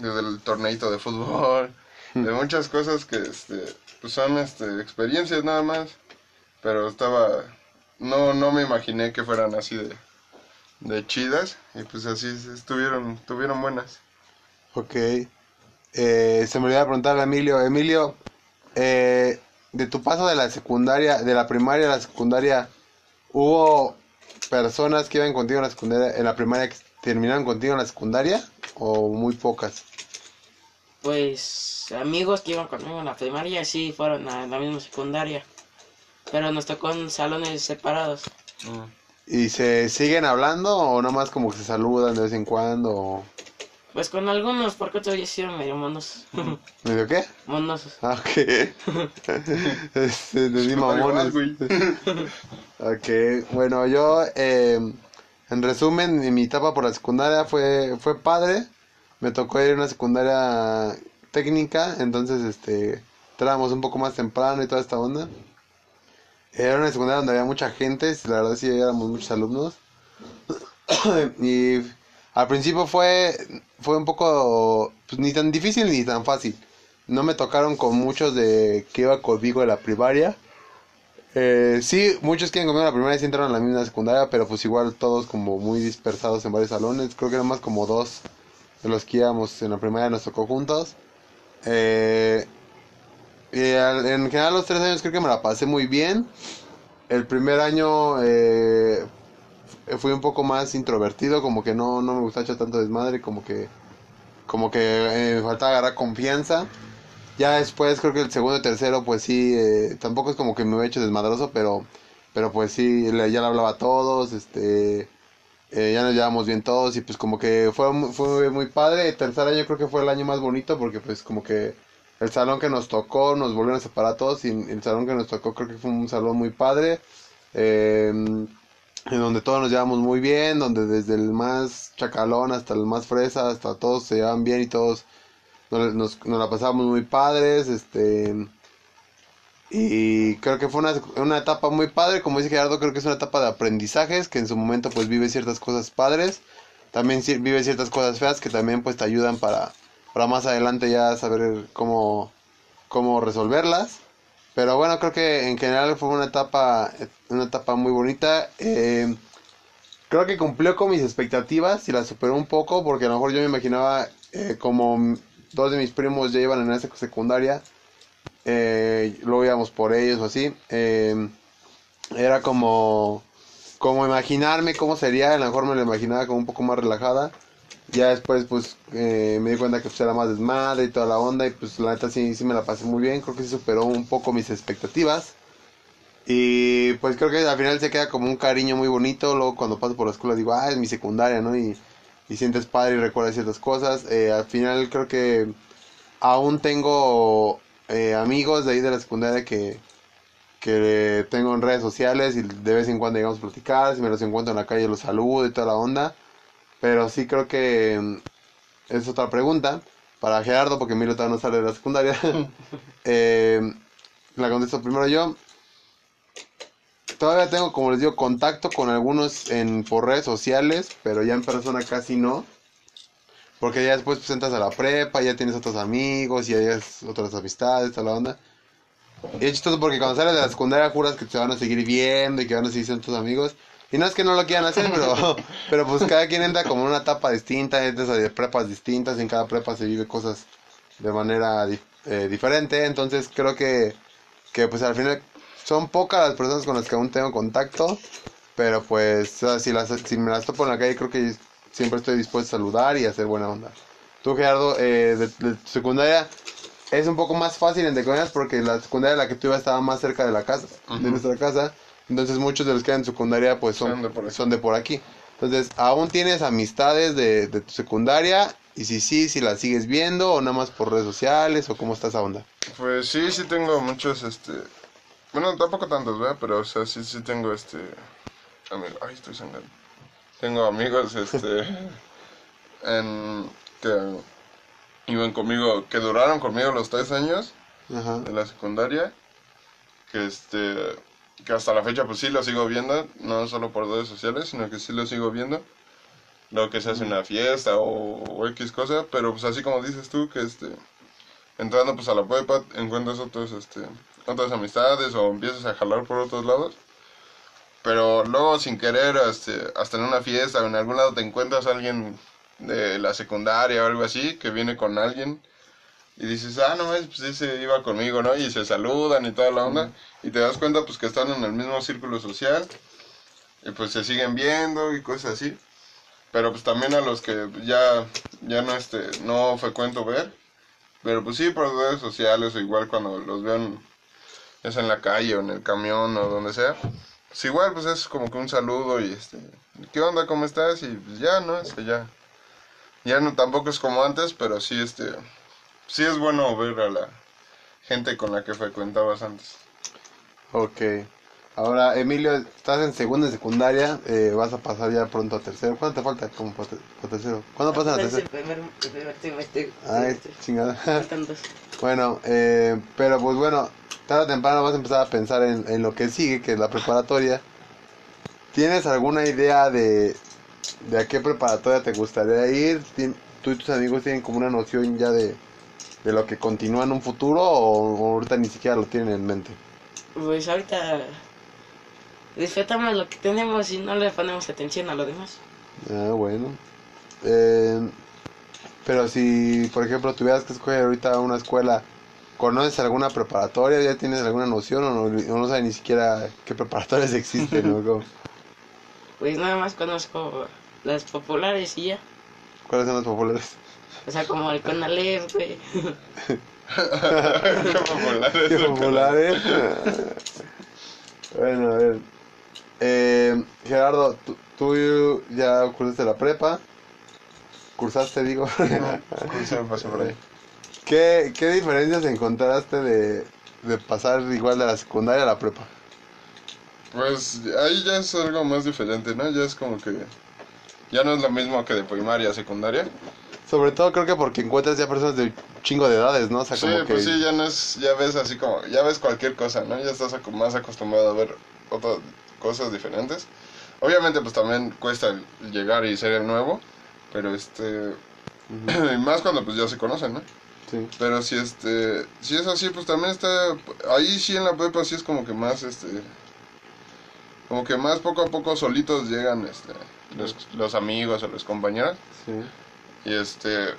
Speaker 2: desde el torneito de fútbol. de muchas cosas que este, pues son este, experiencias nada más, pero estaba, no, no me imaginé que fueran así de, de chidas y pues así estuvieron, estuvieron buenas.
Speaker 1: Ok. Eh, se me olvidó preguntarle a Emilio. Emilio, eh, de tu paso de la secundaria, de la primaria a la secundaria, ¿hubo personas que iban contigo en la secundaria, en la primaria que terminaron contigo en la secundaria o muy pocas?
Speaker 3: Pues amigos que iban conmigo en la primaria sí fueron a la misma secundaria, pero nos tocó en salones separados.
Speaker 2: Mm.
Speaker 1: ¿Y se siguen hablando o nomás como que se saludan de vez en cuando? o-
Speaker 3: Pues con algunos, porque otros ya hicieron medio monos.
Speaker 1: ¿Medio qué?
Speaker 3: monos.
Speaker 1: Ah, ok. este, te di
Speaker 2: Igual,
Speaker 1: mamones. Ok, bueno, yo, eh, en resumen, en mi etapa por la secundaria fue, fue padre. Me tocó ir a una secundaria técnica, entonces, este, entrábamos un poco más temprano y toda esta onda. Era una secundaria donde había mucha gente, la verdad sí éramos muchos alumnos. y al principio fue, fue un poco, pues ni tan difícil ni tan fácil. No me tocaron con muchos de que iba conmigo de la primaria. Eh, sí, muchos quieren conmigo en la primaria sí entraron a la misma secundaria, pero pues igual todos como muy dispersados en varios salones. Creo que eran más como dos de los que íbamos en la primaria nos tocó juntos. Eh, y al- en general los tres años creo que me la pasé muy bien. El primer año eh, fui un poco más introvertido, como que no, no me gustaba echar tanto desmadre, como que como que eh, me faltaba agarrar confianza. Ya después creo que el segundo y tercero pues sí, eh, tampoco es como que me hubiera hecho desmadroso, pero pero pues sí, le- ya le hablaba a todos, este eh, ya nos llevamos bien todos y pues como que fue, fue muy padre. El tercer año creo que fue el año más bonito porque pues como que el salón que nos tocó nos volvieron a separar a todos y el salón que nos tocó creo que fue un salón muy padre. eh, en donde todos nos llevamos muy bien, donde desde el más chacalón hasta el más fresa, hasta todos se llevan bien y todos nos, nos, la pasamos muy padres, este y creo que fue una, una etapa muy padre, como dice Gerardo, creo que es una etapa de aprendizajes, que en su momento pues vive ciertas cosas padres, también vive ciertas cosas feas que también pues te ayudan para, para más adelante ya saber cómo, cómo resolverlas. Pero bueno, creo que en general fue una etapa, una etapa muy bonita. Eh, creo que cumplió con mis expectativas y las superó un poco porque a lo mejor yo me imaginaba eh, como dos de mis primos ya iban en esa secundaria. Eh, luego íbamos por ellos o así. eh, era como, como imaginarme cómo sería. A lo mejor me lo imaginaba como un poco más relajada. Ya después pues eh, me di cuenta que pues, era más desmadre y toda la onda y pues la neta sí, sí me la pasé muy bien. Creo que sí superó un poco mis expectativas. Y pues creo que al final se queda como un cariño muy bonito. Luego cuando paso por la escuela digo, ah, es mi secundaria, ¿no? Y, sientes padre y recuerdas ciertas cosas. Eh, al final creo que aún tengo eh, amigos de ahí de la secundaria que, que tengo en redes sociales y de vez en cuando llegamos a platicar. Si me los encuentro en la calle los saludo y toda la onda. Pero sí creo que mm, es otra pregunta para Gerardo, porque Emilio todavía no sale de la secundaria. Eh, la contesto primero yo. Todavía tengo, como les digo, contacto con algunos en, por redes sociales, pero ya en persona casi no. Porque ya después pues, entras a la prepa, ya tienes otros amigos, ya tienes otras amistades, toda la onda. Y es chistoso porque cuando sales de la secundaria juras que te van a seguir viendo y que van a seguir siendo tus amigos. Y no es que no lo quieran hacer, pero, pero pues cada quien entra como en una etapa distinta, entras de prepas distintas, y en cada prepa se vive cosas de manera eh, diferente. Entonces creo que, que pues al final son pocas las personas con las que aún tengo contacto. Pero pues si, las, si me las topo en la calle creo que siempre estoy dispuesto a saludar y a hacer buena onda. Tú Gerardo, eh, de, de tu secundaria es un poco más fácil entre comillas porque la secundaria en la que tú ibas estaba más cerca de la casa, de
Speaker 2: Ujú.
Speaker 1: nuestra casa. Entonces muchos de los que eran en secundaria pues son,
Speaker 2: de por aquí.
Speaker 1: son de por aquí. Entonces, ¿aún tienes amistades de, de tu secundaria? Y si sí, si las sigues viendo o nada más por redes sociales o cómo está esa onda.
Speaker 2: Pues sí, sí tengo muchos, este... Bueno, tampoco tantos, ¿verdad? Pero, o sea, sí, sí tengo, este... Amigo, ay, estoy sangrando. Tengo amigos, este... en... que iban conmigo, que duraron conmigo los tres años
Speaker 1: Ajá.
Speaker 2: de la secundaria. Que, este... Que hasta la fecha, pues sí lo sigo viendo. No solo por redes sociales, sino que sí lo sigo viendo. Luego que se hace una fiesta o, o X cosa. Pero, pues así como dices tú, que este... entrando pues a la prepa encuentras otros, este, otras amistades o empiezas a jalar por otros lados. Pero luego sin querer, este, hasta en una fiesta o en algún lado te encuentras a alguien de la secundaria o algo así que viene con alguien y dices, ah, no, pues ese iba conmigo, ¿no? Y se saludan y toda la onda y te das cuenta pues que están en el mismo círculo social y pues se siguen viendo y cosas así. Pero pues también a los que ya, ya no, este, no frecuento ver, pero pues sí por redes sociales o igual cuando los vean es en la calle o en el camión o donde sea. Pues igual pues es como que un saludo y este, ¿qué onda? ¿Cómo estás? Y pues ya, ¿no? Este, ya. Ya no tampoco es como antes, pero sí este sí es bueno ver a la gente con la que frecuentabas antes.
Speaker 1: Ok. Ahora, Emilio, estás en segunda y secundaria, eh, vas a pasar ya pronto a tercero. ¿Cuánto te falta como para te- para tercero? ¿Cuándo pasas a
Speaker 3: el
Speaker 1: tercero?
Speaker 3: primer, el primer trimestre.
Speaker 1: Ay,
Speaker 3: Este,
Speaker 1: chingada.
Speaker 3: faltan dos.
Speaker 1: Bueno, eh, pero pues bueno, tarde o temprano vas a empezar a pensar en, en lo que sigue, que es la preparatoria. ¿Tienes alguna idea de, de a qué preparatoria te gustaría ir? ¿Tú y tus amigos tienen como una noción ya de, de lo que continúa en un futuro o, o ahorita ni siquiera lo tienen en mente?
Speaker 3: Pues ahorita disfrutamos lo que tenemos y no le ponemos atención a lo demás.
Speaker 1: Ah, bueno. Eh, pero si, por ejemplo, tuvieras que escoger ahorita una escuela, ¿conoces alguna preparatoria? ¿Ya tienes alguna noción o no, o no sabes ni siquiera qué preparatorias existen? ¿no? ¿Cómo-
Speaker 3: Pues nada más conozco las populares y ya.
Speaker 1: ¿Cuáles son las populares?
Speaker 3: O sea, como el Conalep, güey.
Speaker 2: Qué popular es
Speaker 1: ¿Qué populares? bueno, a ver. Eh, Gerardo, tú, tú ya cursaste la prepa. Cursaste, digo.
Speaker 2: No, por ahí.
Speaker 1: ¿Qué, ¿Qué diferencias encontraste de, de pasar igual de la secundaria a la prepa?
Speaker 2: Pues ahí ya es algo más diferente, ¿no? Ya es como que ya no es lo mismo que de primaria a secundaria.
Speaker 1: Sobre todo creo que porque encuentras ya personas de chingo de edades, ¿no? O sea,
Speaker 2: Sí,
Speaker 1: como que...
Speaker 2: pues sí, ya no es, ya ves así como, ya ves cualquier cosa, ¿no? Ya estás más acostumbrado a ver otras cosas diferentes. Obviamente pues también cuesta llegar y ser el nuevo, pero este, y más cuando pues ya se conocen, ¿no?
Speaker 1: sí.
Speaker 2: Pero si este, si es así, pues también está, ahí sí en la prepa sí es como que más este, como que más poco a poco solitos llegan este, los, los amigos o los compañeros.
Speaker 1: sí.
Speaker 2: Y este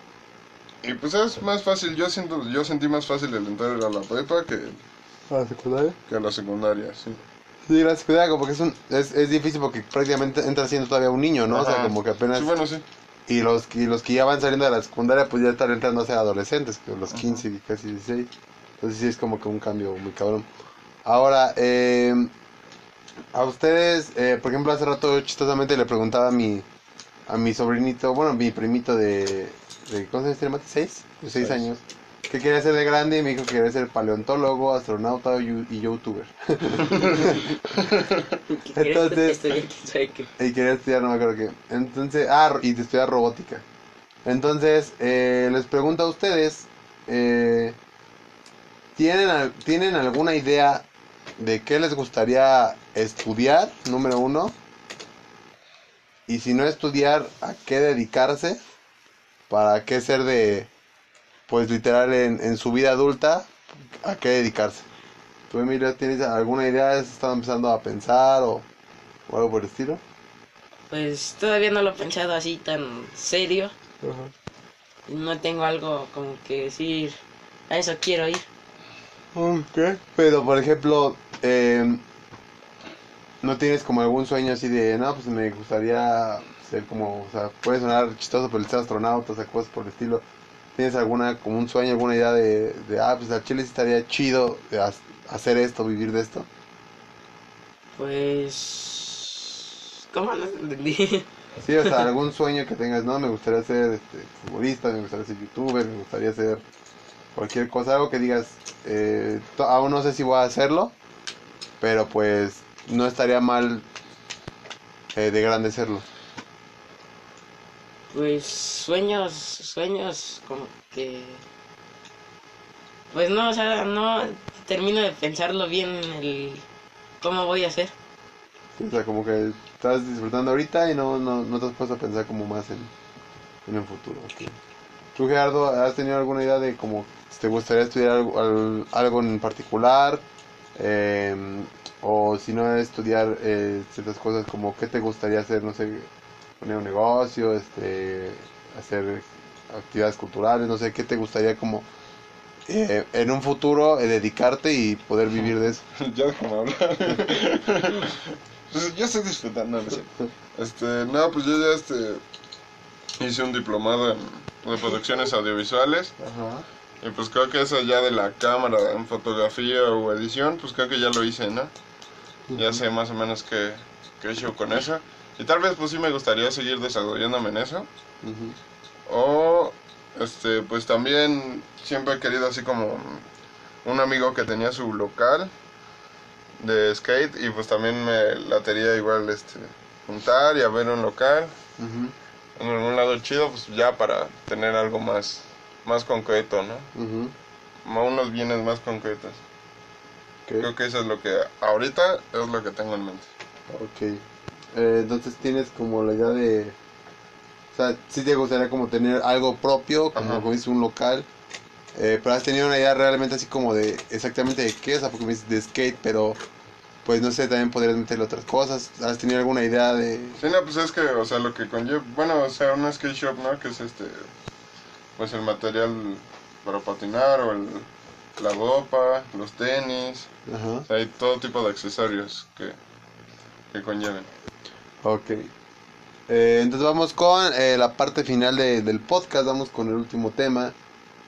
Speaker 2: y pues es más fácil, yo siento, yo sentí más fácil el entrar a la prepa que,
Speaker 1: ¿A la secundaria?
Speaker 2: que a la secundaria, sí.
Speaker 1: Sí, la secundaria como que es, un, es, es difícil porque prácticamente entras siendo todavía un niño, ¿no? O sea,
Speaker 2: Ajá.
Speaker 1: como que apenas...
Speaker 2: Sí, bueno, sí.
Speaker 1: Y los, y los que ya van saliendo de la secundaria pues ya están entrando a ser adolescentes, que los 15 y casi 16. Entonces sí es como que un cambio muy cabrón. Ahora, eh, a ustedes, eh, por ejemplo, hace rato chistosamente le preguntaba a mi, a mi sobrinito, bueno, mi primito de, de ¿cuántos años tiene Mati? ¿Seis? De seis
Speaker 2: Seis.
Speaker 1: años. ¿Qué quería ser de grande? Y me dijo que quería ser paleontólogo, astronauta y, y youtuber.
Speaker 3: Que
Speaker 1: Entonces-. Y quería estudiar, no me acuerdo qué. Entonces, ah, y de estudiar robótica. Entonces, eh, les pregunto a ustedes, eh, ¿tienen, al- ¿tienen alguna idea de qué les gustaría estudiar, número uno? Y si no estudiar, ¿a qué dedicarse? ¿Para qué ser de, pues literal, en, en su vida adulta? ¿A qué dedicarse? ¿Tú, Emilio, tienes alguna idea? ¿Has estado empezando a pensar o, o algo por el estilo?
Speaker 3: Pues todavía no lo he pensado así tan serio. Y No tengo algo como que decir, a eso quiero ir.
Speaker 1: Ok. Pero, por ejemplo, eh, ¿no tienes como algún sueño así de, no, pues me gustaría ser como, o sea, puede sonar chistoso, pero el ser astronauta, o sea, cosas por el estilo. ¿Tienes alguna, como un sueño, alguna idea de, de ah, pues al Chile estaría chido hacer esto, vivir de esto?
Speaker 3: Pues... ¿Cómo no entendí?
Speaker 1: Sí, o sea, algún sueño que tengas, no, me gustaría ser este, futbolista, me gustaría ser youtuber, me gustaría ser cualquier cosa, algo que digas, eh, aún no sé si voy a hacerlo, pero pues no estaría mal eh, de grande serlo.
Speaker 3: Pues sueños, sueños como que... Pues no, o sea, no termino de pensarlo bien el cómo voy a hacer.
Speaker 1: Sí, O sea, como que estás disfrutando ahorita y no, no, no te has puesto a pensar como más en, en el futuro. ok. ¿Tú, Gerardo, has tenido alguna idea de cómo te gustaría estudiar algo, al- algo en particular? Eh, o si no estudiar eh, ciertas cosas como qué te gustaría hacer, no sé, poner un negocio, este, hacer actividades culturales, no sé, qué te gustaría como eh, en un futuro eh, dedicarte y poder vivir de eso.
Speaker 2: ya déjame hablar. Pues, yo estoy disfrutando, no sé. Este, no, pues yo ya este hice un diplomado en, de producciones audiovisuales
Speaker 1: Ajá.
Speaker 2: y pues creo que eso ya de la cámara en fotografía o edición, pues creo que ya lo hice, ¿no? Ya sé más o menos qué, qué he hecho con eso. Y tal vez pues sí me gustaría seguir desarrollándome en eso. O, este, pues también siempre he querido así como un amigo que tenía su local de skate y pues también me latería igual este juntar y abrir un local en algún lado chido pues ya para tener algo más más concreto, ¿no? Ma- Unos bienes más concretos. Creo que eso es lo que ahorita es lo que tengo en mente.
Speaker 1: Ok. Eh, entonces tienes como la idea de... O sea, sí te gustaría como tener algo propio, como,
Speaker 2: Ajá.
Speaker 1: como dices, un local. eh, pero has tenido una idea realmente así como de exactamente de qué, o sea, porque me dices de skate, pero pues no sé, también podrías meterle otras cosas. ¿Has tenido alguna idea de...?
Speaker 2: Sí, no, pues es que, o sea, lo que conlleva, bueno, o sea, un skate shop, ¿no? Que es este, pues el material para patinar o el, la ropa, los tenis,
Speaker 1: Ajá.
Speaker 2: o sea, hay todo tipo de accesorios que, que conlleven.
Speaker 1: Ok. Eh, entonces vamos con eh, la parte final de- del podcast, vamos con el último tema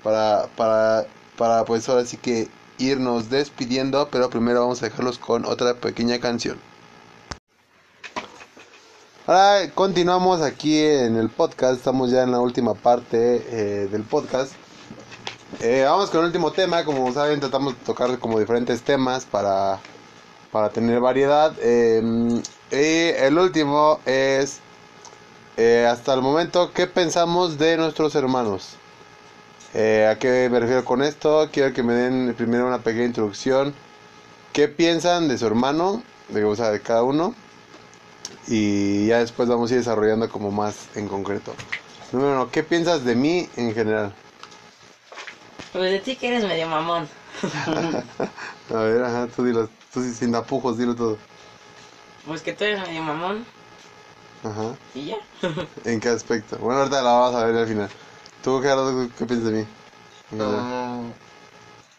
Speaker 1: para, para, para pues ahora sí que irnos despidiendo, pero primero vamos a dejarlos con otra pequeña canción. Ahora continuamos aquí en el podcast, estamos ya en la última parte eh, del podcast. Eh, vamos con el último tema, como saben tratamos de tocar como diferentes temas para, para tener variedad. eh, y el último es, eh, hasta el momento, ¿qué pensamos de nuestros hermanos? Eh, ¿A qué me refiero con esto? Quiero que me den primero una pequeña introducción. ¿Qué piensan de su hermano? De, o sea, de cada uno. Y ya después vamos a ir desarrollando como más en concreto. Número uno, ¿qué piensas de mí en general?
Speaker 3: Pues de ti que eres medio mamón.
Speaker 1: A ver, ajá, tú dilo, tú sin tapujos, dilo todo.
Speaker 3: Pues que tú eres medio mamón
Speaker 1: Ajá.
Speaker 3: y ya.
Speaker 1: ¿En qué aspecto? Bueno, ahorita la vamos a ver al final. ¿Tú, Gerardo, qué piensas de mí?
Speaker 2: Ah,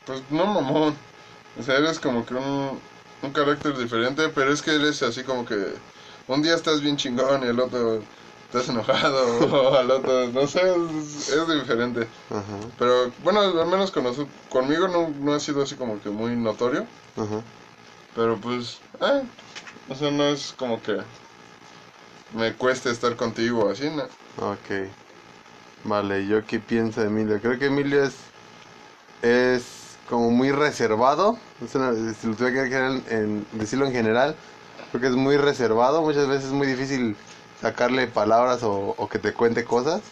Speaker 2: pues no mamón, o sea, eres como que un, un carácter diferente, pero es que eres así como que un día estás bien chingón y el otro estás enojado, o al otro, no sé, es, es diferente.
Speaker 1: Ajá,
Speaker 2: Pero bueno, al menos con noso- conmigo no, no ha sido así como que muy notorio.
Speaker 1: ajá.
Speaker 2: Pero pues, eh, o sea, no es como que me cueste estar contigo así, ¿no?
Speaker 1: Ok. Vale, ¿yo qué pienso de Emilio? Creo que Emilio es, es como muy reservado. Es una- si lo tuviera que general- en- decirlo en general, creo que es muy reservado. Muchas veces es muy difícil sacarle palabras o, o que te cuente cosas.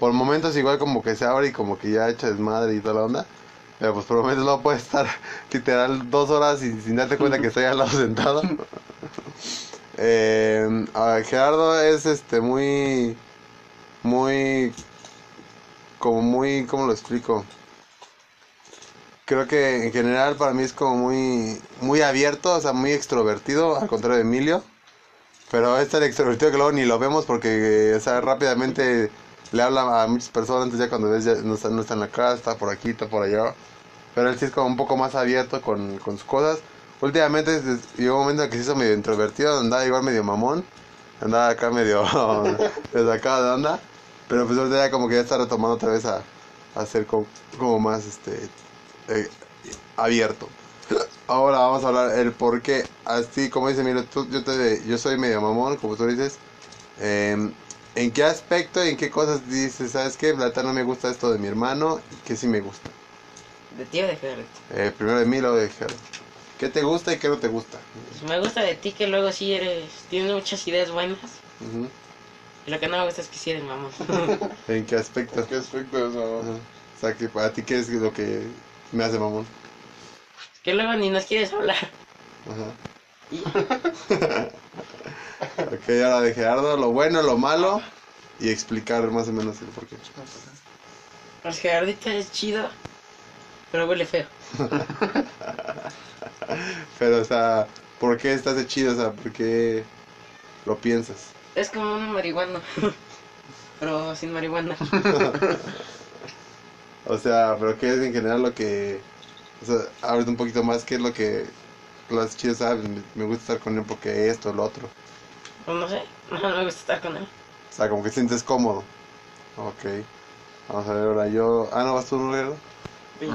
Speaker 1: Por momentos igual como que se abre y como que ya echa desmadre y toda la onda. Pero pues por momentos no puede estar literal dos horas y sin darte cuenta que estoy al lado sentado. Eh, Gerardo es este muy muy como muy cómo lo explico creo que en general para mí es como muy muy abierto o sea muy extrovertido al contrario de Emilio. Pero es tan extrovertido que luego ni lo vemos porque o sea rápidamente le habla a muchas personas entonces ya cuando ves ya no está, no está en la casa está por aquí está por allá. Pero él sí es como un poco más abierto con, con sus cosas últimamente llegó un momento en que se hizo medio introvertido andaba igual medio mamón andaba acá medio sacado de onda pero pues ahorita ya como que ya está retomando otra vez a, a ser como, como más este eh, abierto. Ahora vamos a hablar el por qué. Así como dice mira tú, yo te yo soy medio mamón como tú dices em, en qué aspecto y en qué cosas dices sabes qué la neta no me gusta esto de mi hermano y que sí me gusta
Speaker 3: De ti o de Gerrit.
Speaker 1: Eh, primero de mí luego de Gerardo qué te gusta y qué no te gusta
Speaker 3: Pues me gusta de ti que luego sí eres. Tienes muchas ideas buenas.
Speaker 1: Ujú.
Speaker 3: Y lo que no me gusta es que sí eres mamón.
Speaker 1: en qué aspecto
Speaker 2: ¿Qué aspecto es eso?
Speaker 1: Ajá. o sea que para ti qué es lo que me hace mamón
Speaker 3: que luego ni nos quieres hablar.
Speaker 1: Ajá.
Speaker 3: Y ya.
Speaker 1: Ok, ahora de Gerardo, lo bueno, lo malo y explicar más o menos el porqué.
Speaker 3: El Gerardito es chido, pero huele feo.
Speaker 1: Pero, o sea, ¿por qué estás de chido? O sea, ¿por qué lo piensas?
Speaker 3: Es como una marihuana. pero sin marihuana.
Speaker 1: O sea, ¿pero qué es en general lo que... O sea, ábrete un poquito más, ¿qué es lo que las chidas saben? Me gusta estar con él porque esto, lo otro.
Speaker 3: Pues no sé, no me gusta estar con él.
Speaker 1: O sea, como que sientes cómodo. Ok. Vamos a ver ahora yo... Ah, no, vas tú.
Speaker 3: Sí.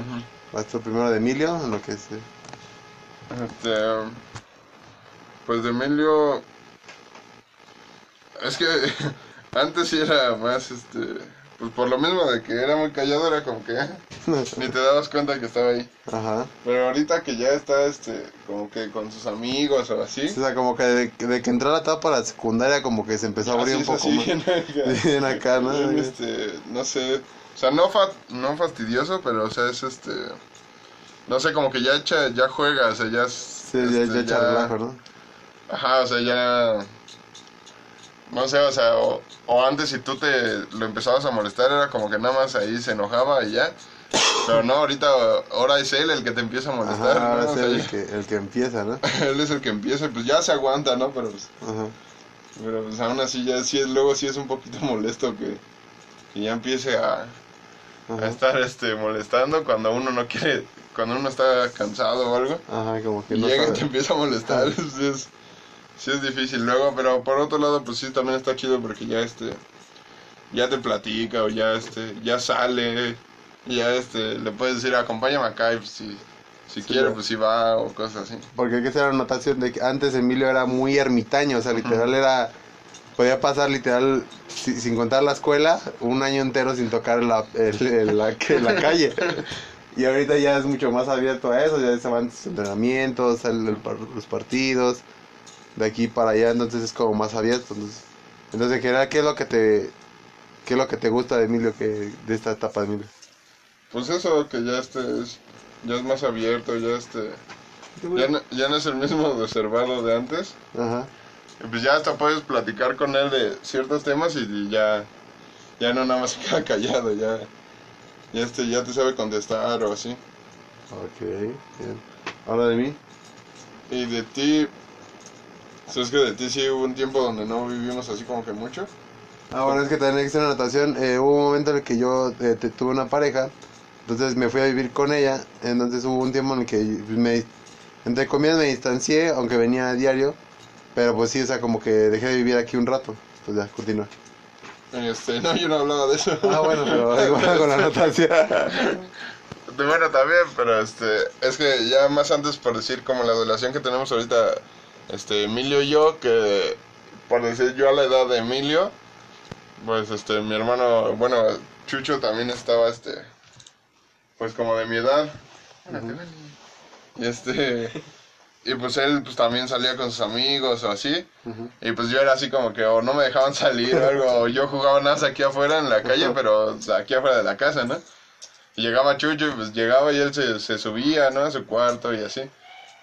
Speaker 1: Vas tú primero de Emilio, en lo que es...
Speaker 2: Este, pues de Emilio, es que antes sí era más, este, pues por lo mismo de que era muy callado, era como que ni te dabas cuenta que estaba ahí.
Speaker 1: Ajá.
Speaker 2: Pero ahorita que ya está, este, como que con sus amigos o así.
Speaker 1: O sea, como que de, de que entró a la etapa la secundaria, como que se empezó a abrir un
Speaker 2: así
Speaker 1: poco
Speaker 2: así,
Speaker 1: más.
Speaker 2: bien acá.
Speaker 1: Bien acá, ¿no?
Speaker 2: Bien, este, no sé, o sea, no, fa- no fastidioso, pero, o sea, es este, no sé, como que ya echa, ya juega, o sea, ya...
Speaker 1: Sí, ya,
Speaker 2: este,
Speaker 1: ya echa relajo, ¿no?
Speaker 2: Ajá, o sea, ya. No sé, o sea, o, o antes si tú te lo empezabas a molestar era como que nada más ahí se enojaba y ya. Pero no, ahorita, ahora es él el que te empieza a molestar.
Speaker 1: Ajá, ahora
Speaker 2: ¿no? O
Speaker 1: es
Speaker 2: sea,
Speaker 1: el
Speaker 2: ya-
Speaker 1: que, el que empieza, ¿no?
Speaker 2: él es el que empieza y pues ya se aguanta, ¿no? Pero pues,
Speaker 1: Ajá.
Speaker 2: pero pues aún así ya sí es, luego sí es un poquito molesto que, que ya empiece a, a estar este molestando cuando uno no quiere, cuando uno está cansado o algo.
Speaker 1: Ajá, como que
Speaker 2: Y
Speaker 1: no
Speaker 2: llega y
Speaker 1: sabe.
Speaker 2: te empieza a molestar, sí es, sí es difícil luego, pero por otro lado pues sí también está chido porque ya este, ya te platica o ya este, ya sale, ya este, le puedes decir acompáñame acá y pues, si, si
Speaker 1: Sí,
Speaker 2: quiere
Speaker 1: ya.
Speaker 2: pues si va o cosas así.
Speaker 1: Porque hay que hacer la anotación de que antes Emilio era muy ermitaño, o sea, literal era... Podía pasar literal, si- sin contar la escuela, un año entero sin tocar la, el- el- la, la calle. Y ahorita ya es mucho más abierto a eso, ya se van sus entrenamientos, salen el par- los partidos, de aquí para allá, entonces es como más abierto. Entonces, entonces en general, ¿qué es lo que te, qué es lo que te gusta de Emilio, que, de esta etapa de Emilio?
Speaker 2: Pues eso que ya este es, ya es más abierto, ya este, ya no, ya no es el mismo reservado de antes.
Speaker 1: Ajá.
Speaker 2: Y pues ya hasta puedes platicar con él de ciertos temas y ya, ya no nada más se queda callado, ya, ya este, ya te sabe contestar o así.
Speaker 1: Ok, bien. Ahora de mí.
Speaker 2: Y de ti, pues es que de ti sí hubo un tiempo donde no vivimos así como que mucho.
Speaker 1: Ah, bueno, es que también una anotación. Eh, hubo un momento en el que yo eh, te- tuve una pareja, entonces me fui a vivir con ella. Entonces hubo un tiempo en el que me, entre comillas, me distancié, aunque venía a diario. Pero pues sí, o sea, como que dejé de vivir aquí un rato. Pues ya, continúa.
Speaker 2: Este, no, yo no hablaba de eso.
Speaker 1: Ah, bueno, pero igual con la anotación.
Speaker 2: Bueno, también, pero este, es que ya más antes por decir como la relación que tenemos ahorita, este, Emilio y yo, que por decir yo a la edad de Emilio, pues este, mi hermano, bueno, Chucho también estaba, este, pues como de mi edad. Y este, y pues él pues también salía con sus amigos o así,
Speaker 1: Ujú.
Speaker 2: y pues yo era así como que o no me dejaban salir o algo, o yo jugaba nada aquí afuera en la calle, pero o sea, aquí afuera de la casa, ¿no? Y llegaba Chucho y pues llegaba y él se, se subía, ¿no? A su cuarto y así.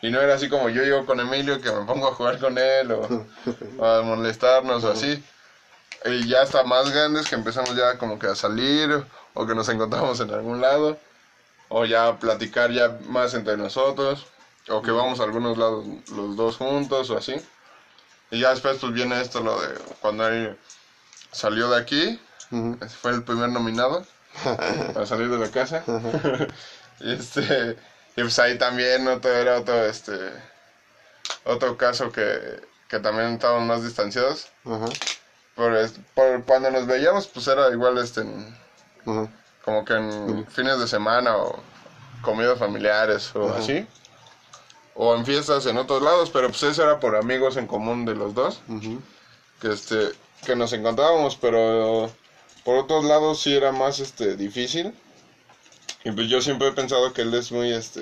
Speaker 2: Y no era así como yo llego con Emilio que me pongo a jugar con él o, o a molestarnos o así. Y ya hasta más grandes que empezamos ya como que a salir o que nos encontramos en algún lado o ya a platicar ya más entre nosotros o que vamos a algunos lados los dos juntos o así. Y ya después pues viene esto lo de cuando él salió de aquí, fue el primer nominado para salir de la casa. y este y pues ahí también otro era otro este otro caso que, que también estábamos más distanciados.
Speaker 1: Ajá.
Speaker 2: Por, cuando nos veíamos pues era igual este en- como que en fines de semana o comidas familiares o así. O en fiestas en otros lados, pero pues eso era por amigos en común de los dos, que este que nos encontrábamos, pero por otros lados sí era más este difícil. Y pues yo siempre he pensado que él es muy este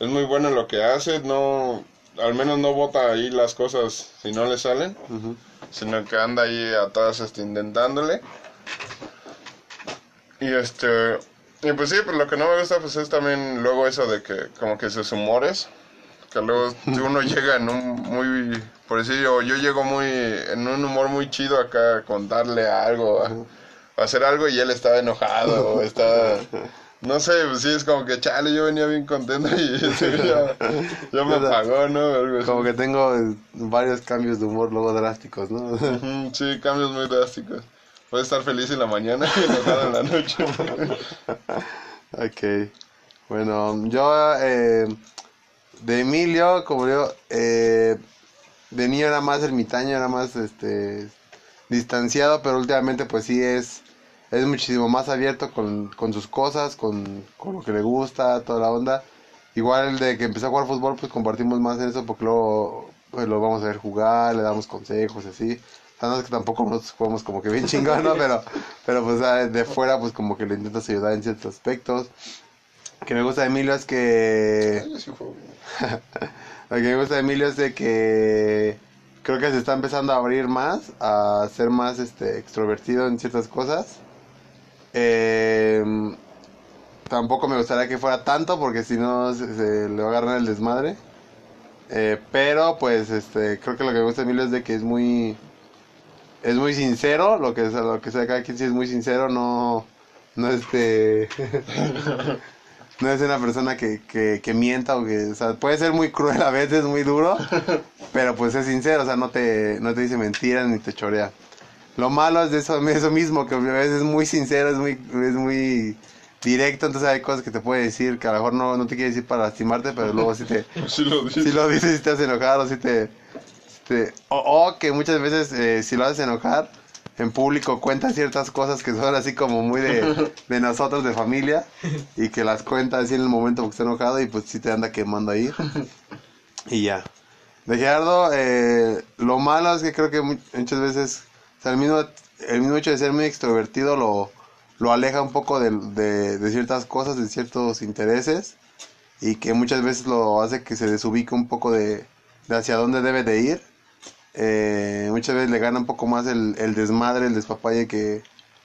Speaker 2: es muy bueno en lo que hace, no al menos no bota ahí las cosas si no le salen sino que anda ahí atrás este, intentándole. Y este, y pues sí, pues lo que no me gusta pues es también luego eso de que como que sus humores, que luego uno llega en un muy, por decir yo, yo llego muy, en un humor muy chido acá a contarle algo, a, hacer algo y él estaba enojado o estaba... No sé, pues sí, es como que, chale, yo venía bien contento y ya me apagó, ¿no? Algo.
Speaker 1: Como que tengo eh, varios cambios de humor luego drásticos, ¿no?
Speaker 2: Sí, cambios muy drásticos. Puede estar feliz en la mañana y enojado en la noche.
Speaker 1: ok. Bueno, yo eh, de Emilio, como yo, eh, de niño era más ermitaño, era más este distanciado, pero últimamente pues sí es, es muchísimo más abierto con, con sus cosas, con, con lo que le gusta, toda la onda. Igual de que empezó a jugar fútbol, pues compartimos más en eso porque luego pues, lo vamos a ver jugar, le damos consejos, así. O sea, no es que tampoco nosotros jugamos como que bien chingón, ¿no? Pero, pero pues ah, de fuera, pues como que le intentas ayudar en ciertos aspectos. Lo que me gusta de Emilio es que... Lo que me gusta de Emilio es de que creo que se está empezando a abrir más, a ser más este extrovertido en ciertas cosas. Eh, tampoco me gustaría que fuera tanto porque si no se, se le va a agarrar el desmadre. Eh, pero pues este creo que lo que me gusta de Emilio es de que es muy es muy sincero, lo que sea, lo que sea cada quien sí es muy sincero, no no este no es una persona que, que, que mienta o que, o sea, puede ser muy cruel a veces, muy duro, pero pues es sincero, o sea, no te, no te dice mentiras ni te chorea. Lo malo es de eso, eso mismo, que a veces es muy sincero, es muy, es muy directo, entonces hay cosas que te puede decir que a lo mejor no, no te quiere decir para lastimarte, pero luego sí te,
Speaker 2: Sí lo
Speaker 1: si lo dices y te hace enojar o si te... si te- o, o que muchas veces eh, si lo haces enojar en público cuenta ciertas cosas que son así como muy de, de nosotros, de familia, y que las cuenta así en el momento porque está enojado y pues sí te anda quemando ahí. Y ya. De Gerardo, eh, lo malo es que creo que mu- muchas veces, o sea, el mismo, el mismo hecho de ser muy extrovertido lo, lo aleja un poco de, de, de ciertas cosas, de ciertos intereses, y que muchas veces lo hace que se desubique un poco de, de hacia dónde debe de ir. Eh, muchas veces le gana un poco más el, el desmadre, el despapalle que,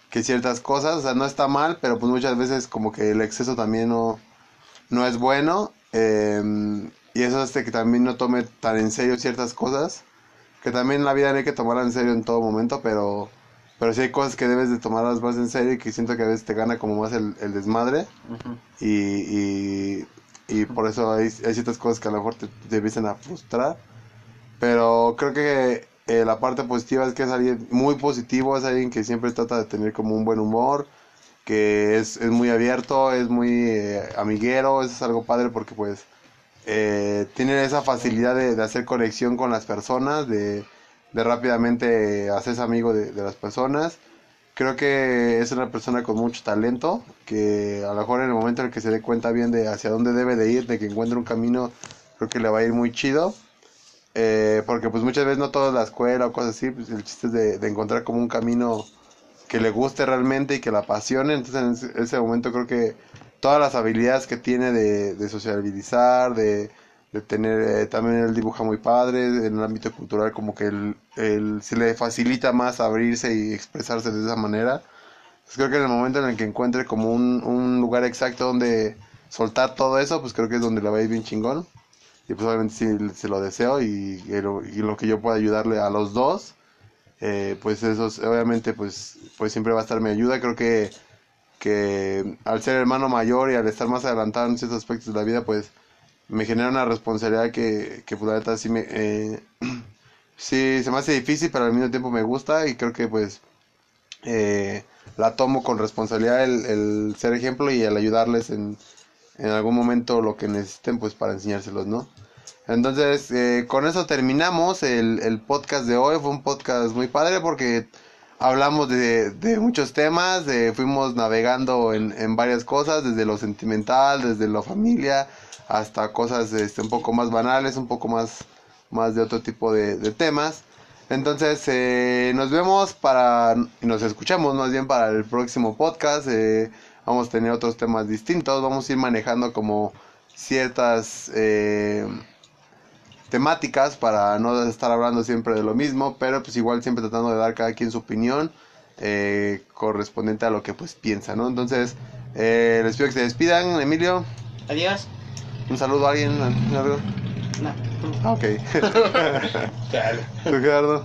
Speaker 1: que ciertas cosas, o sea, no está mal, pero pues muchas veces como que el exceso también no, no es bueno. eh, y eso hace que también no tome tan en serio ciertas cosas. Que también la vida no hay que tomarla en serio en todo momento, pero, pero sí hay cosas que debes de tomarlas más en serio y que siento que a veces te gana como más el, el desmadre. Y, y, y por eso hay, hay ciertas cosas que a lo mejor te, te empiezan a frustrar. Pero creo que eh, la parte positiva es que es alguien muy positivo, es alguien que siempre trata de tener como un buen humor, que es, es muy abierto, es muy eh, amiguero, eso es algo padre porque pues eh, tiene esa facilidad de, de hacer conexión con las personas, de, de rápidamente hacerse amigo de, de las personas. Creo que es una persona con mucho talento, que a lo mejor en el momento en el que se dé cuenta bien de hacia dónde debe de ir, de que encuentre un camino, creo que le va a ir muy chido. Eh, porque pues muchas veces no todo es la escuela o cosas así, pues el chiste es de, de encontrar como un camino que le guste realmente y que la apasione. Entonces en ese, momento creo que todas las habilidades que tiene de, de sociabilizar, de, de tener, eh, también él dibuja muy padre, en el ámbito cultural como que él, él se le facilita más abrirse y expresarse de esa manera. Pues creo que en el momento en el que encuentre como un, un lugar exacto donde soltar todo eso, pues creo que es donde le va a ir bien chingón. Y pues obviamente sí se lo deseo y, lo, y lo que yo pueda ayudarle a los dos, eh, pues eso es- obviamente pues, pues siempre va a estar mi ayuda. Creo que, que al ser hermano mayor y al estar más adelantado en ciertos aspectos de la vida, pues me genera una responsabilidad que, que pues la neta sí me... eh, sí, se me hace difícil, pero al mismo tiempo me gusta y creo que pues eh, la tomo con responsabilidad el, el ser ejemplo y el ayudarles en, en algún momento lo que necesiten pues para enseñárselos, ¿no? Entonces, eh, con eso terminamos el, el podcast de hoy. Fue un podcast muy padre porque hablamos de, de muchos temas, fuimos navegando en, en varias cosas, desde lo sentimental, desde lo familia, hasta cosas este, un poco más banales, un poco más, más de otro tipo de, de temas. Entonces, eh, nos vemos para, nos escuchamos más bien para el próximo podcast. eh, vamos a tener otros temas distintos, vamos a ir manejando como ciertas eh, temáticas para no estar hablando siempre de lo mismo, pero pues igual siempre tratando de dar cada quien su opinión eh, correspondiente a lo que pues piensa, ¿no? Entonces, eh, les pido que se despidan, Emilio,
Speaker 3: Adiós.
Speaker 1: un saludo a alguien, algo.
Speaker 3: No.
Speaker 1: Ah, ok. ¿Tú, Gerardo?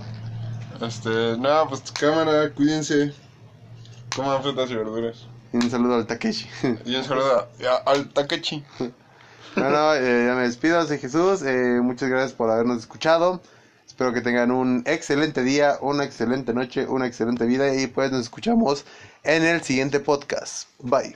Speaker 2: Este, no, pues cámara, cuídense. Coman frutas y verduras.
Speaker 1: Y un saludo al Takeshi.
Speaker 2: Y un saludo a- al Takechi.
Speaker 1: Bueno, eh, ya me despido, soy Jesús. eh, muchas gracias por habernos escuchado. Espero que tengan un excelente día, una excelente noche, una excelente vida y pues nos escuchamos en el siguiente podcast. Bye.